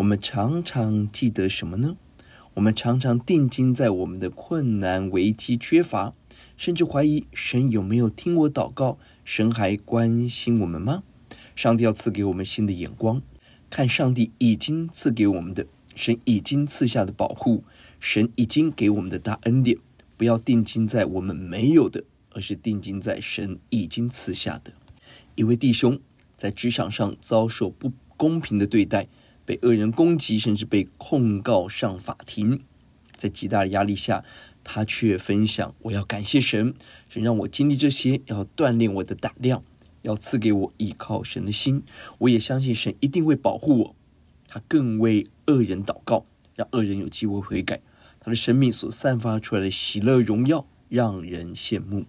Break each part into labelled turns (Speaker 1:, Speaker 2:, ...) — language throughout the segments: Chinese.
Speaker 1: 我们常常记得什么呢？我们常常定睛在我们的困难、危机、缺乏，甚至怀疑神有没有听我祷告？神还关心我们吗？上帝要赐给我们新的眼光，看上帝已经赐给我们的，神已经赐下的保护。神已经给我们的大恩典，不要定睛在我们没有的，而是定睛在神已经赐下的。一位弟兄在职场上遭受不公平的对待，被恶人攻击，甚至被控告上法庭。在极大的压力下，他却分享：“我要感谢神，神让我经历这些，要锻炼我的胆量，要赐给我依靠神的心。我也相信神一定会保护我。”他更为恶人祷告，让恶人有机会悔改。他的生命所散发出来的喜乐荣耀，让人羡慕。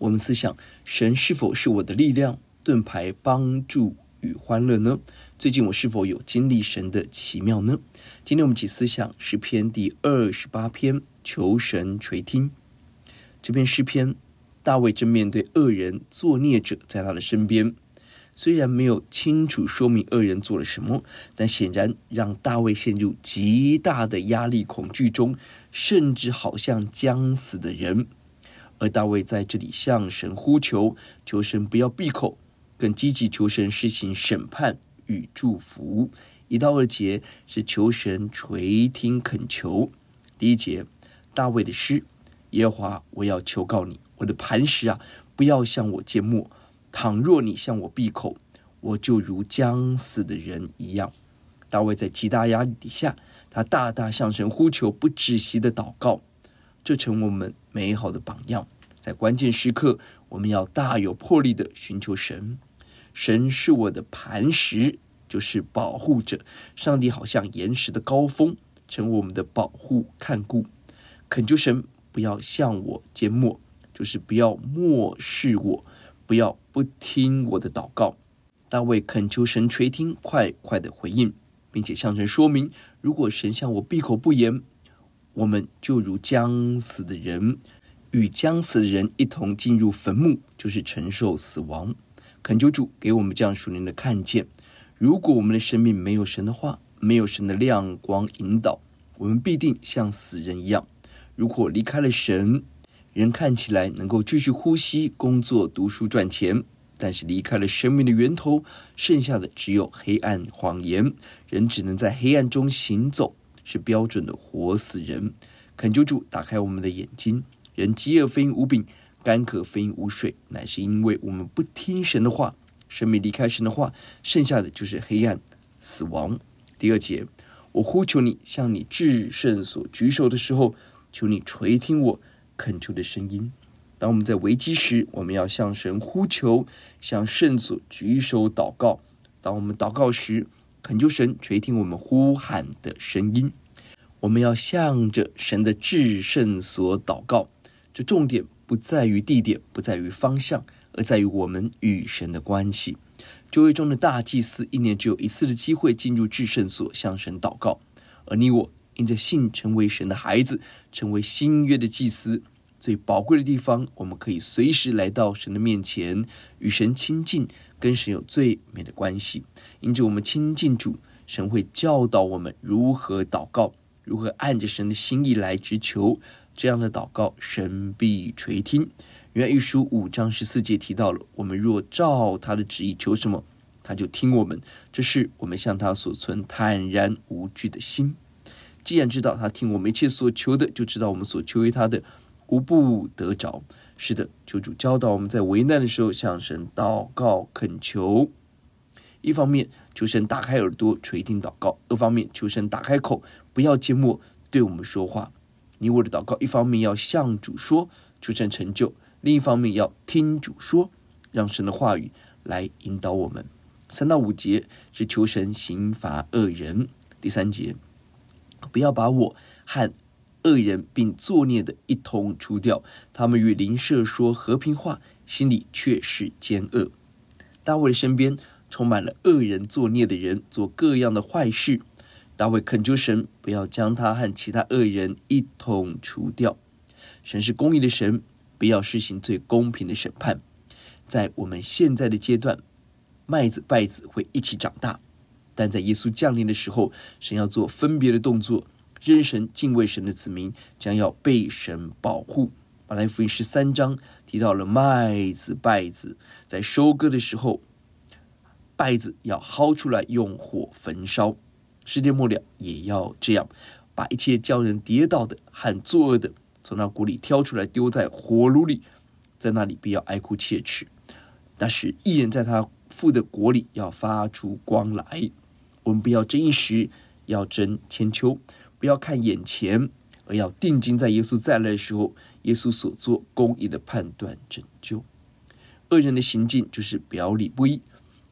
Speaker 1: 我们思想，神是否是我的力量、盾牌、帮助与欢乐呢？最近我是否有经历神的奇妙呢？今天我们一起思想诗篇第二十八篇，求神垂听。这篇诗篇，大卫正面对恶人作孽者在他的身边。虽然没有清楚说明恶人做了什么，但显然让大卫陷入极大的压力、恐惧中，甚至好像将死的人。而大卫在这里向神呼求，求神不要闭口，更积极求神施行审判与祝福。一到二节是求神垂听恳求。第一节，大卫的诗：耶和华，我要求告你，我的磐石啊，不要向我缄默。倘若你向我闭口，我就如将死的人一样。大卫在极大压力底下，他大大向神呼求，不止息的祷告，这成我们美好的榜样。在关键时刻，我们要大有魄力的寻求神。神是我的磐石，就是保护者。上帝好像岩石的高峰，成为我们的保护看顾。恳求神不要向我缄默，就是不要漠视我。不要不听我的祷告，大卫恳求神垂听，快快的回应，并且向神说明：如果神向我闭口不言，我们就如将死的人，与将死的人一同进入坟墓，就是承受死亡。恳求主给我们这样属灵的看见：如果我们的生命没有神的话，没有神的亮光引导，我们必定像死人一样。如果离开了神，人看起来能够继续呼吸、工作、读书、赚钱，但是离开了生命的源头，剩下的只有黑暗、谎言。人只能在黑暗中行走，是标准的活死人。恳求主打开我们的眼睛。人饥饿非无饼，干渴非因无水，乃是因为我们不听神的话。生命离开神的话，剩下的就是黑暗、死亡。第二节，我呼求你，向你至圣所举手的时候，求你垂听我。恳求的声音。当我们在危机时，我们要向神呼求，向圣所举手祷告。当我们祷告时，恳求神垂听我们呼喊的声音。我们要向着神的至圣所祷告。这重点不在于地点，不在于方向，而在于我们与神的关系。旧约中的大祭司一年只有一次的机会进入至圣所向神祷告，而你我。因着信成为神的孩子，成为新约的祭司，最宝贵的地方，我们可以随时来到神的面前，与神亲近，跟神有最美的关系。因着我们亲近主，神会教导我们如何祷告，如何按着神的心意来直求。这样的祷告，神必垂听。约翰一书五章十四节提到了，我们若照他的旨意求什么，他就听我们。这是我们向他所存坦然无惧的心。既然知道他听我们一切所求的，就知道我们所求于他的无不得着。是的，求主教导我们在危难的时候向神祷告恳求。一方面求神打开耳朵垂听祷告，二方面求神打开口，不要缄默对我们说话。你我的祷告，一方面要向主说，求神成就；另一方面要听主说，让神的话语来引导我们。三到五节是求神刑罚恶人。第三节，不要把我和恶人并作孽的一同除掉。他们与邻舍说和平话，心里却是奸恶。大卫的身边充满了恶人作孽的人，做各样的坏事。大卫恳求神不要将他和其他恶人一同除掉。神是公义的神，不要施行最公平的审判。在我们现在的阶段，麦子、稗子会一起长大，但在耶稣降临的时候，神要做分别的动作。认神、敬畏神的子民将要被神保护。马太福音十三章提到了麦子、稗子，在收割的时候，稗子要薅出来用火焚烧。世界末了也要这样，把一切叫人跌倒的和作恶的，从那国里挑出来，丢在火炉里，在那里必要哀哭切齿。那时一人在他父的国里要发出光来。我们不要争一时，要争千秋；不要看眼前，而要定睛在耶稣再来的时候，耶稣所做公义的判断拯救。恶人的行径就是表里不一，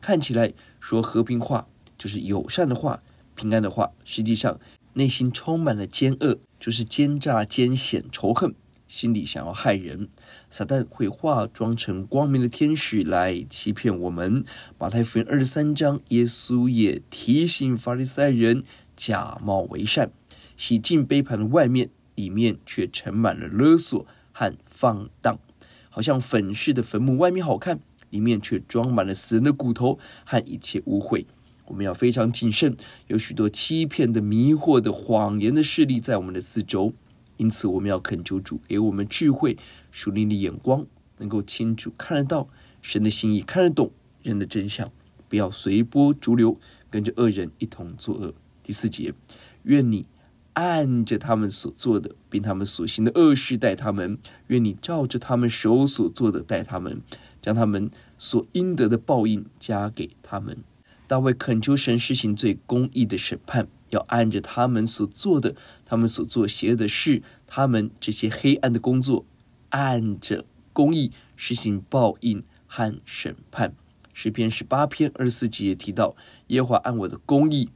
Speaker 1: 看起来说和平话，就是友善的话。平安的话，实际上内心充满了奸恶，就是奸诈、奸险、仇恨，心里想要害人。撒旦会化妆成光明的天使来欺骗我们。马太福音二十三章，耶稣也提醒法利赛人假冒为善，洗净杯盘的外面，里面却盛满了勒索和放荡，好像粉饰的坟墓，外面好看，里面却装满了死人的骨头和一切污秽。我们要非常谨慎，有许多欺骗的、迷惑的、谎言的势力在我们的四周，因此我们要恳求主给我们智慧、属灵的眼光，能够清楚看得到神的心意，看得懂人的真相，不要随波逐流，跟着恶人一同作恶。第四节，愿你按着他们所做的，并他们所行的恶事待他们；愿你照着他们手所做的待他们，将他们所应得的报应加给他们。大卫恳求神施行最公义的审判，要按着他们所做的，他们所做邪恶的事，他们这些黑暗的工作，按着公义实行报应和审判。诗篇十八篇二十四节也提到：耶和华按我的公义，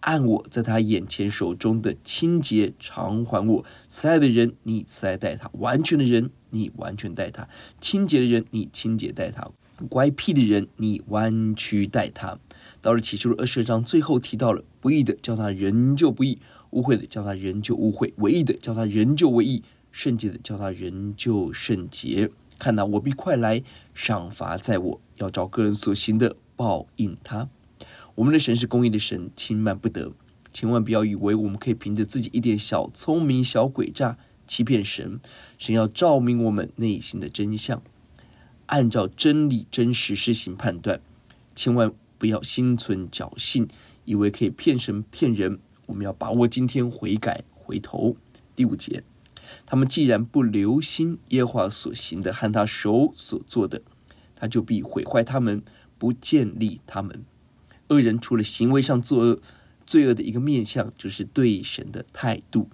Speaker 1: 按我在他眼前手中的清洁偿还我。慈爱的人，你慈爱待他；完全的人，你完全待他；清洁的人，你清洁待他。乖僻的人，你弯曲待他；到了启示录二十章最后提到了不义的，叫他仍旧不义；污秽的，叫他仍旧污秽；唯义的，叫他仍旧伪义；圣洁的，叫他仍旧圣洁。看哪，我必快来，赏罚在我，要照个人所行的报应他。我们的神是公义的神，轻慢不得。千万不要以为我们可以凭着自己一点小聪明、小诡诈欺骗神。神要照明我们内心的真相。按照真理、真实施行判断，千万不要心存侥幸，以为可以骗神骗人。我们要把握今天悔改回头。第五节，他们既然不留心耶和华所行的和他手所做的，他就必毁坏他们，不建立他们。恶人除了行为上作恶，罪恶的一个面向就是对神的态度，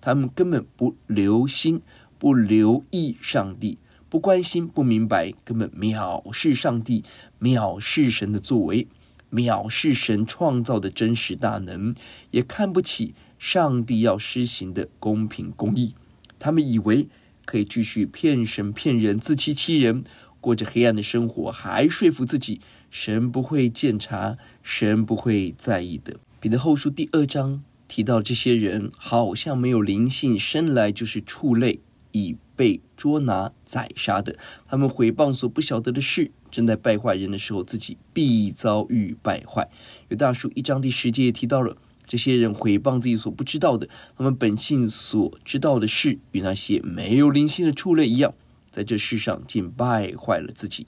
Speaker 1: 他们根本不留心、不留意上帝。不关心、不明白，根本藐视上帝，藐视神的作为，藐视神创造的真实大能，也看不起上帝要施行的公平公义。他们以为可以继续骗神骗人、自欺欺人，过着黑暗的生活，还说服自己神不会检查，神不会在意的。彼得后书第二章提到，这些人好像没有灵性，生来就是畜类。以被捉拿宰杀的，他们毁谤所不晓得的事，正在败坏人的时候，自己必遭遇败坏。有大叔一章第十节也提到了，这些人毁谤自己所不知道的，他们本性所知道的事，与那些没有灵性的畜类一样，在这世上竟败坏了自己。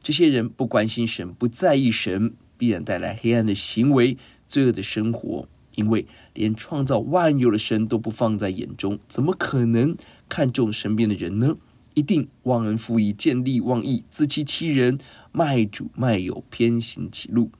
Speaker 1: 这些人不关心神，不在意神，必然带来黑暗的行为、罪恶的生活。因为连创造万有的神都不放在眼中，怎么可能看重身边的人呢？一定忘恩负义、见利忘义、自欺欺人、卖主卖友、偏行歧路。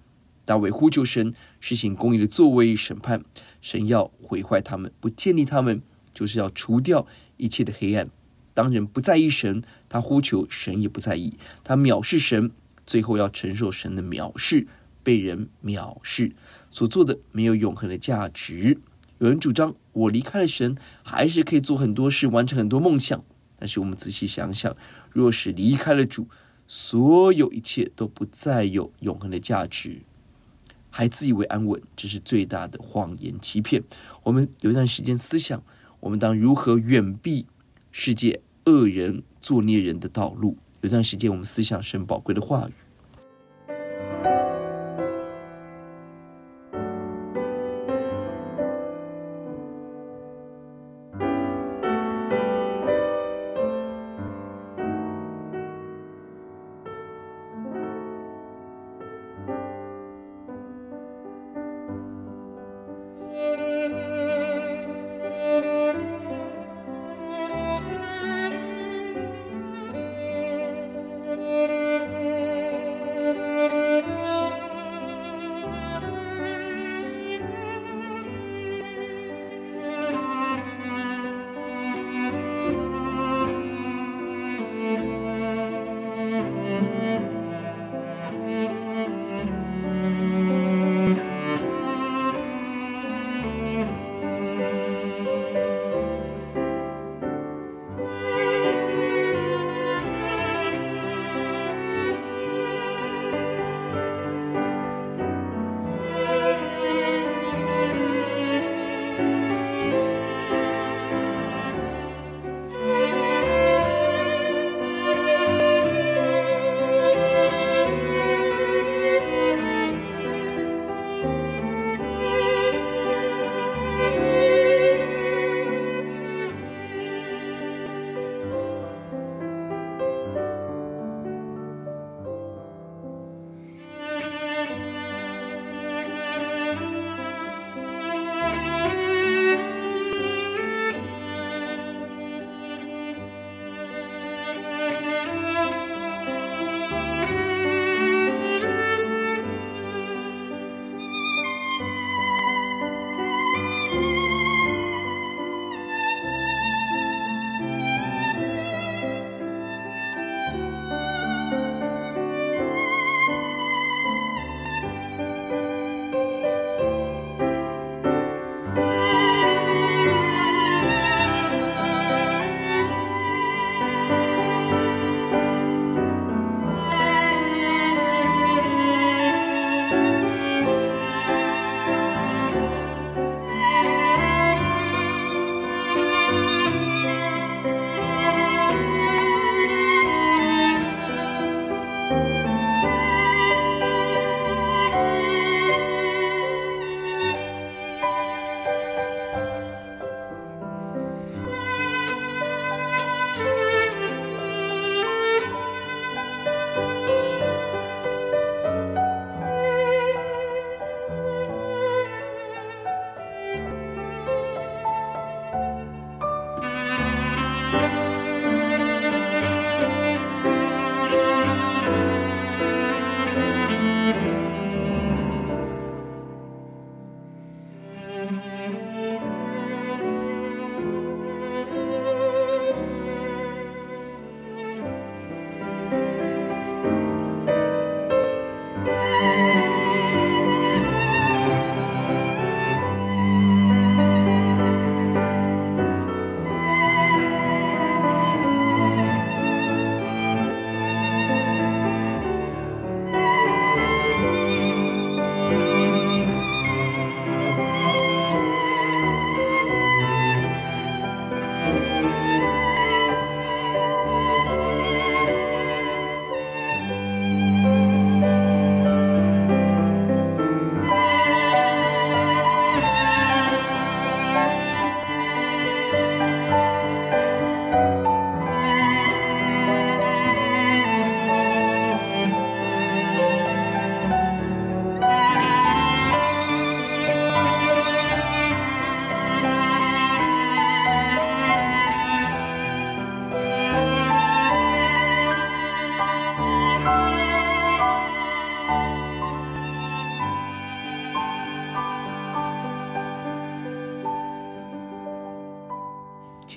Speaker 1: 大卫呼求神实行公义的作为审判，神要毁坏他们，不建立他们，就是要除掉一切的黑暗。当人不在意神，他呼求神也不在意，他藐视神，最后要承受神的藐视，被人藐视，所做的没有永恒的价值。有人主张我离开了神，还是可以做很多事，完成很多梦想。但是我们仔细想想，若是离开了主，所有一切都不再有永恒的价值，还自以为安稳，这是最大的谎言欺骗。我们有一段时间思想，我们当如何远避世界恶人作孽人的道路？有段时间，我们思想神宝贵的话语。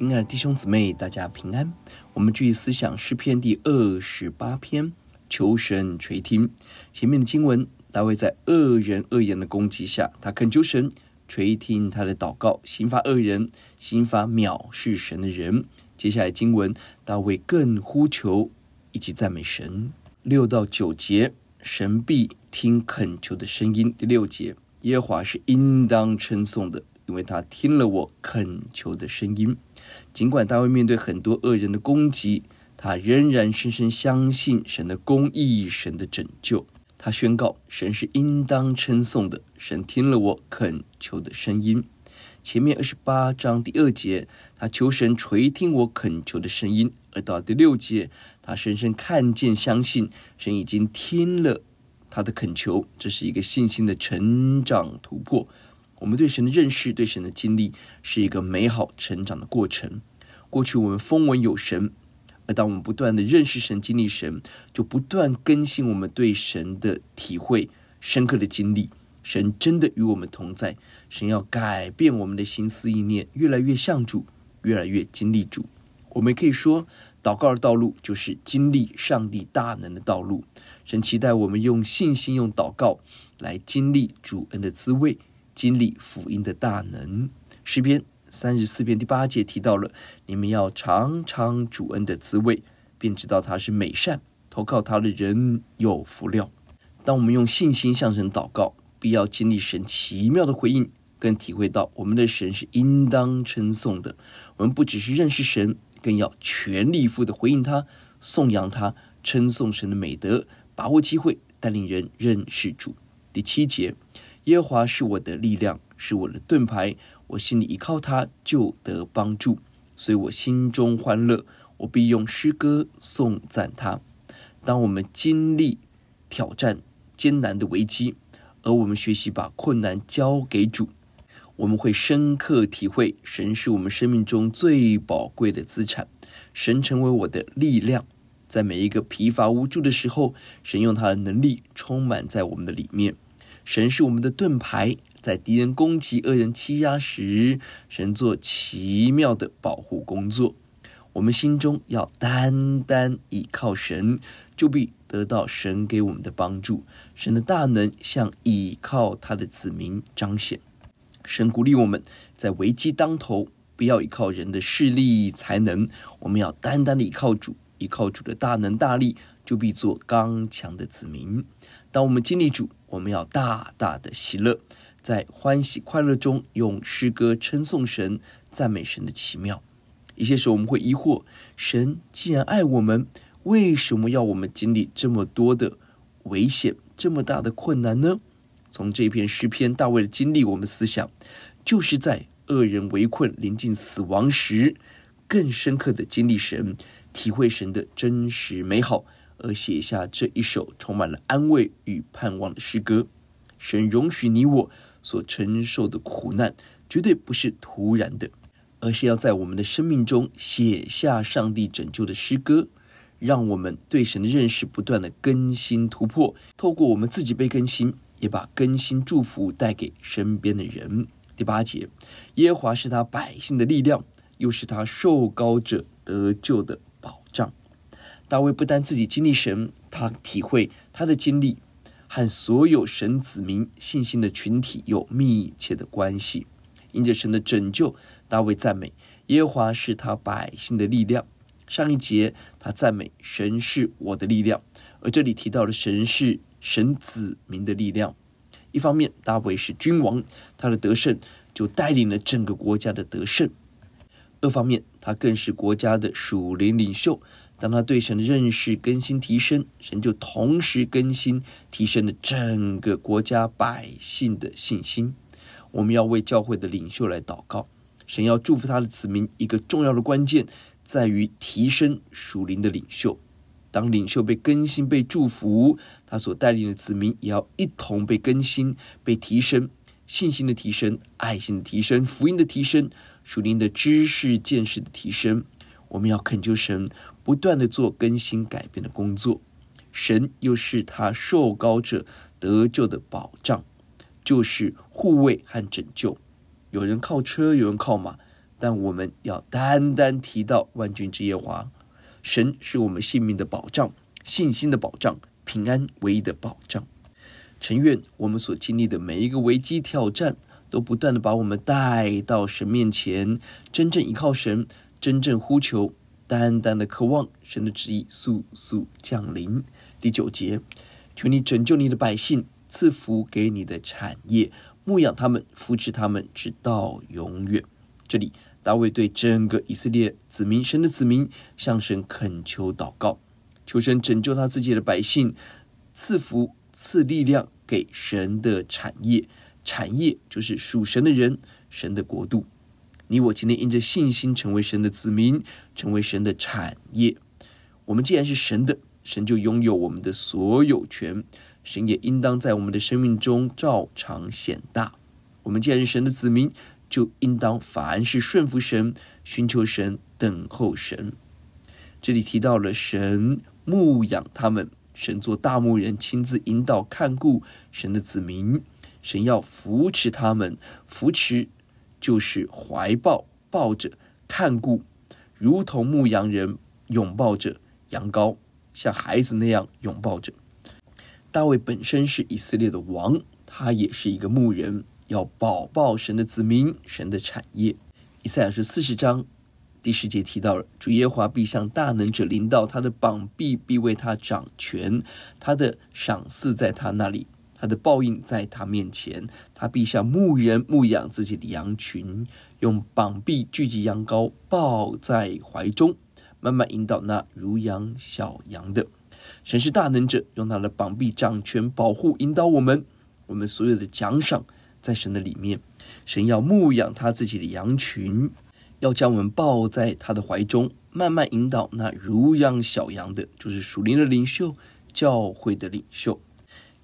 Speaker 1: 亲爱的弟兄姊妹，大家平安。我们继续思想诗篇第二十八篇，求神垂听。前面的经文，大卫在恶人恶言的攻击下，他恳求神垂听他的祷告，刑罚恶人，刑罚藐视神的人。接下来经文，大卫更呼求以及赞美神。六到九节，神必听恳求的声音。第六节，耶和华是应当称颂的，因为他听了我恳求的声音。尽管大卫面对很多恶人的攻击，他仍然深深相信神的公义、神的拯救。他宣告：神是应当称颂的，神听了我恳求的声音。前面二十八章第二节，他求神垂听我恳求的声音；而到第六节，他深深看见、相信神已经听了他的恳求。这是一个信心的成长突破。我们对神的认识、对神的经历，是一个美好成长的过程。过去我们风闻有神，而当我们不断的认识神、经历神，就不断更新我们对神的体会、深刻的经历。神真的与我们同在，神要改变我们的心思意念，越来越像主，越来越经历主。我们可以说，祷告的道路就是经历上帝大能的道路。神期待我们用信心、用祷告来经历主恩的滋味。经历福音的大能，诗篇三十四篇第八节提到了：你们要尝尝主恩的滋味，便知道他是美善，投靠他的人有福了。当我们用信心向神祷告，必要经历神奇妙的回应，更体会到我们的神是应当称颂的。我们不只是认识神，更要全力以赴的回应他，颂扬他，称颂神的美德，把握机会带领人认识主。第七节。耶和华是我的力量，是我的盾牌，我心里依靠他，就得帮助，所以我心中欢乐，我必用诗歌颂赞他。当我们经历挑战、艰难的危机，而我们学习把困难交给主，我们会深刻体会神是我们生命中最宝贵的资产，神成为我的力量，在每一个疲乏无助的时候，神用他的能力充满在我们的里面。神是我们的盾牌，在敌人攻击、恶人欺压时，神做奇妙的保护工作。我们心中要单单倚靠神，就必得到神给我们的帮助。神的大能向倚靠他的子民彰显。神鼓励我们在危机当头，不要依靠人的势力才能，我们要单单的倚靠主，依靠主的大能大力，就必做刚强的子民。当我们经历主，我们要大大的喜乐，在欢喜快乐中用诗歌称颂神、赞美神的奇妙。一些时候我们会疑惑：神既然爱我们，为什么要我们经历这么多的危险、这么大的困难呢？从这篇诗篇大卫的经历，我们思想，就是在恶人围困、临近死亡时，更深刻的经历神，体会神的真实美好。而写下这一首充满了安慰与盼望的诗歌。神容许你我所承受的苦难，绝对不是突然的，而是要在我们的生命中写下上帝拯救的诗歌，让我们对神的认识不断的更新突破。透过我们自己被更新，也把更新祝福带给身边的人。第八节，耶和华是他百姓的力量，又是他受膏者得救的。大卫不但自己经历神，他体会他的经历和所有神子民信心的群体有密切的关系。因着神的拯救，大卫赞美耶和华是他百姓的力量。上一节他赞美神是我的力量，而这里提到的神是神子民的力量。一方面，大卫是君王，他的得胜就带领了整个国家的得胜；二方面，他更是国家的属灵领袖。当他对神的认识更新提升，神就同时更新提升了整个国家百姓的信心。我们要为教会的领袖来祷告，神要祝福他的子民。一个重要的关键在于提升属灵的领袖。当领袖被更新、被祝福，他所带领的子民也要一同被更新、被提升，信心的提升、爱心的提升、福音的提升、属灵的知识见识的提升。我们要恳求神。不断的做更新改变的工作，神又是他受膏者得救的保障，就是护卫和拯救。有人靠车，有人靠马，但我们要单单提到万军之耶华，神是我们性命的保障、信心的保障、平安唯一的保障。诚愿我们所经历的每一个危机挑战，都不断地把我们带到神面前，真正依靠神，真正呼求，单单的渴望神的旨意速速降临。第九节，求你拯救你的百姓，赐福给你的产业，牧养他们，扶持他们，直到永远。这里，大卫对整个以色列子民、神的子民，向神恳求祷告，求神拯救他自己的百姓，赐福、赐力量给神的产业。产业就是属神的人，神的国度。你我今天因着信心成为神的子民，成为神的产业。我们既然是神的。神就拥有我们的所有权，神也应当在我们的生命中照常显大。我们既然是神的子民，就应当凡事顺服神，寻求神，等候神。这里提到了神牧养他们，神做大牧人，亲自引导看顾神的子民。神要扶持他们，扶持就是怀抱、抱着、看顾，如同牧羊人拥抱着羊羔。像孩子那样拥抱着。大卫本身是以色列的王，他也是一个牧人，要保抱神的子民、神的产业。以赛亚书四十章第十节提到了：主耶和华必向大能者临到，他的膀臂必为他掌权，他的赏赐在他那里，他的报应在他面前。他必像牧人牧养自己的羊群，用膀臂聚集羊羔，抱在怀中。慢慢引导那如养小羊的。神是大能者，用他的膀臂掌权保护引导我们。我们所有的奖赏在神的里面。神要牧养他自己的羊群，要将我们抱在他的怀中，慢慢引导那如养小羊的，就是属灵的领袖，教会的领袖。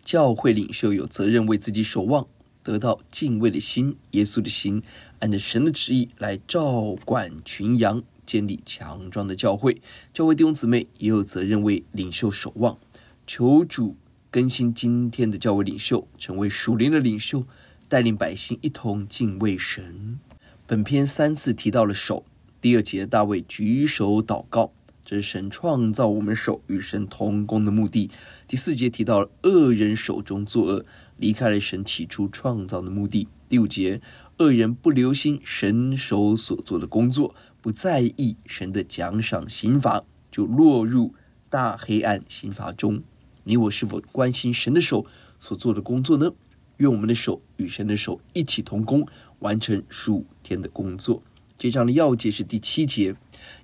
Speaker 1: 教会领袖有责任为自己守望，得到敬畏的心，耶稣的心，按着神的旨意来照管群羊。建立强壮的教会，教会弟兄姊妹也有责任为领袖守望。求主更新今天的教会领袖，成为属灵的领袖，带领百姓一同敬畏神。本篇三次提到了手。第二节，大卫举手祷告，这是神创造我们手与神同工的目的。第四节提到了恶人手中作恶，离开了神起初创造的目的。第五节，恶人不留心神手所做的工作。不在意神的奖赏刑罚，就落入大黑暗刑罚中。你我是否关心神的手所做的工作呢？愿我们的手与神的手一起同工，完成数天的工作。这章的要节是第七节：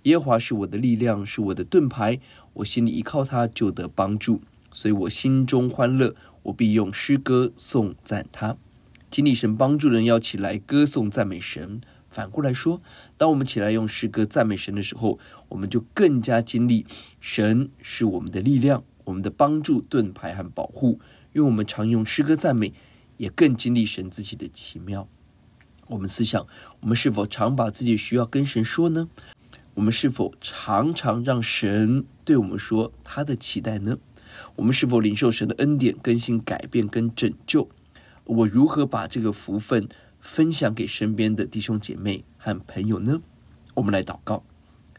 Speaker 1: 耶和华是我的力量，是我的盾牌，我心里依靠他，就得帮助，所以我心中欢乐，我必用诗歌颂赞他。经历神帮助人，要起来歌颂赞美神。反过来说，当我们起来用诗歌赞美神的时候，我们就更加经历神是我们的力量、我们的帮助、盾牌和保护。因为我们常用诗歌赞美，也更经历神自己的奇妙。我们思想，我们是否常把自己需要跟神说呢？我们是否常常让神对我们说他的期待呢？我们是否领受神的恩典、更新、改变跟拯救？我如何把这个福分分享给身边的弟兄姐妹和朋友呢？我们来祷告，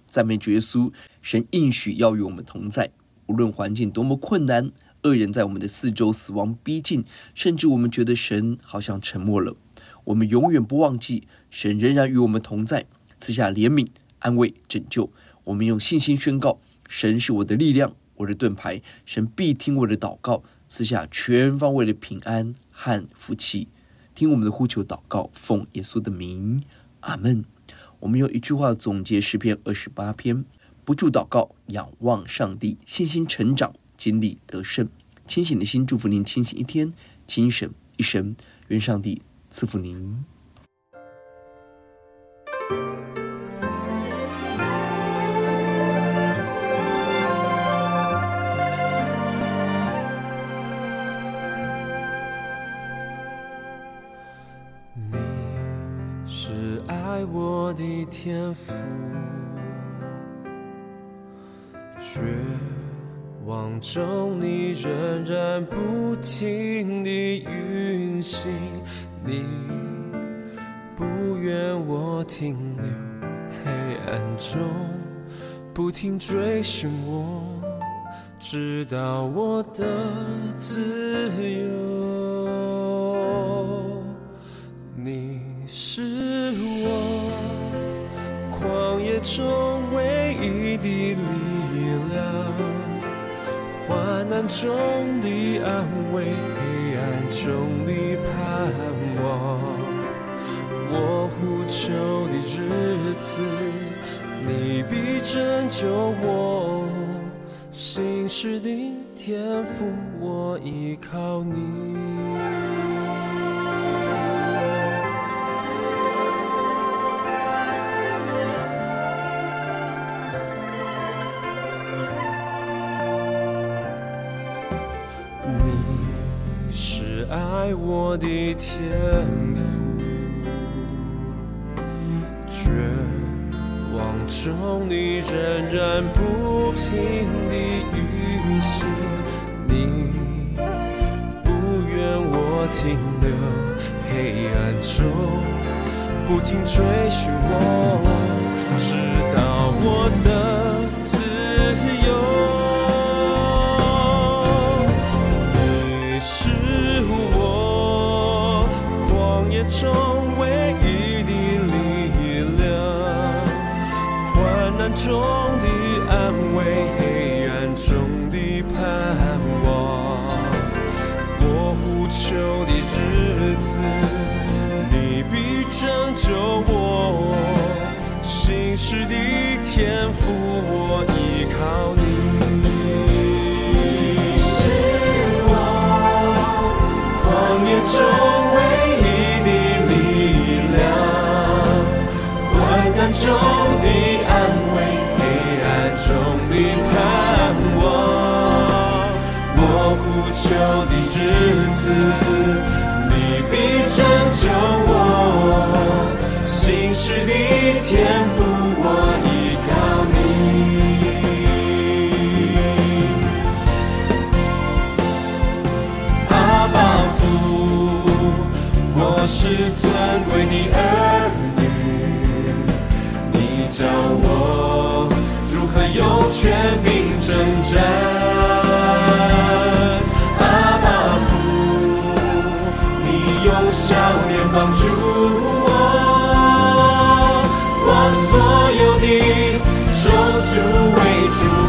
Speaker 1: 赞美主耶稣，神应许要与我们同在，无论环境多么困难，恶人在我们的四周，死亡逼近，甚至我们觉得神好像沉默了，我们永远不忘记，神仍然与我们同在，赐下怜悯、安慰、拯救。我们用信心宣告：神是我的力量，我的盾牌，神必听我的祷告，赐下全方位的平安和福气。听我们的呼求祷告，奉耶稣的名，阿门。我们用一句话总结诗篇二十八篇：不住祷告，仰望上帝，信心成长，经历得胜。清醒的心，祝福您清醒一天，精神一生。愿上帝赐福您。
Speaker 2: 绝望中你仍然不停地运行，你不愿我停留黑暗中，不停追寻我，直到我的自由。你是我旷野中中的安慰，黑暗中的盼望。我呼求的日子，你必拯救我；心事的天赋，我依靠。你爱我的天赋。绝望中，你仍然不停地运行，你不愿我停留黑暗中，不停追寻我，直到我的求的日子，你必拯救我。心事的天赋，我依靠你。子，你必拯救我。心事的天赋，我依靠你。阿爸父，我是尊贵的儿女，你教我。如何有权柄诅为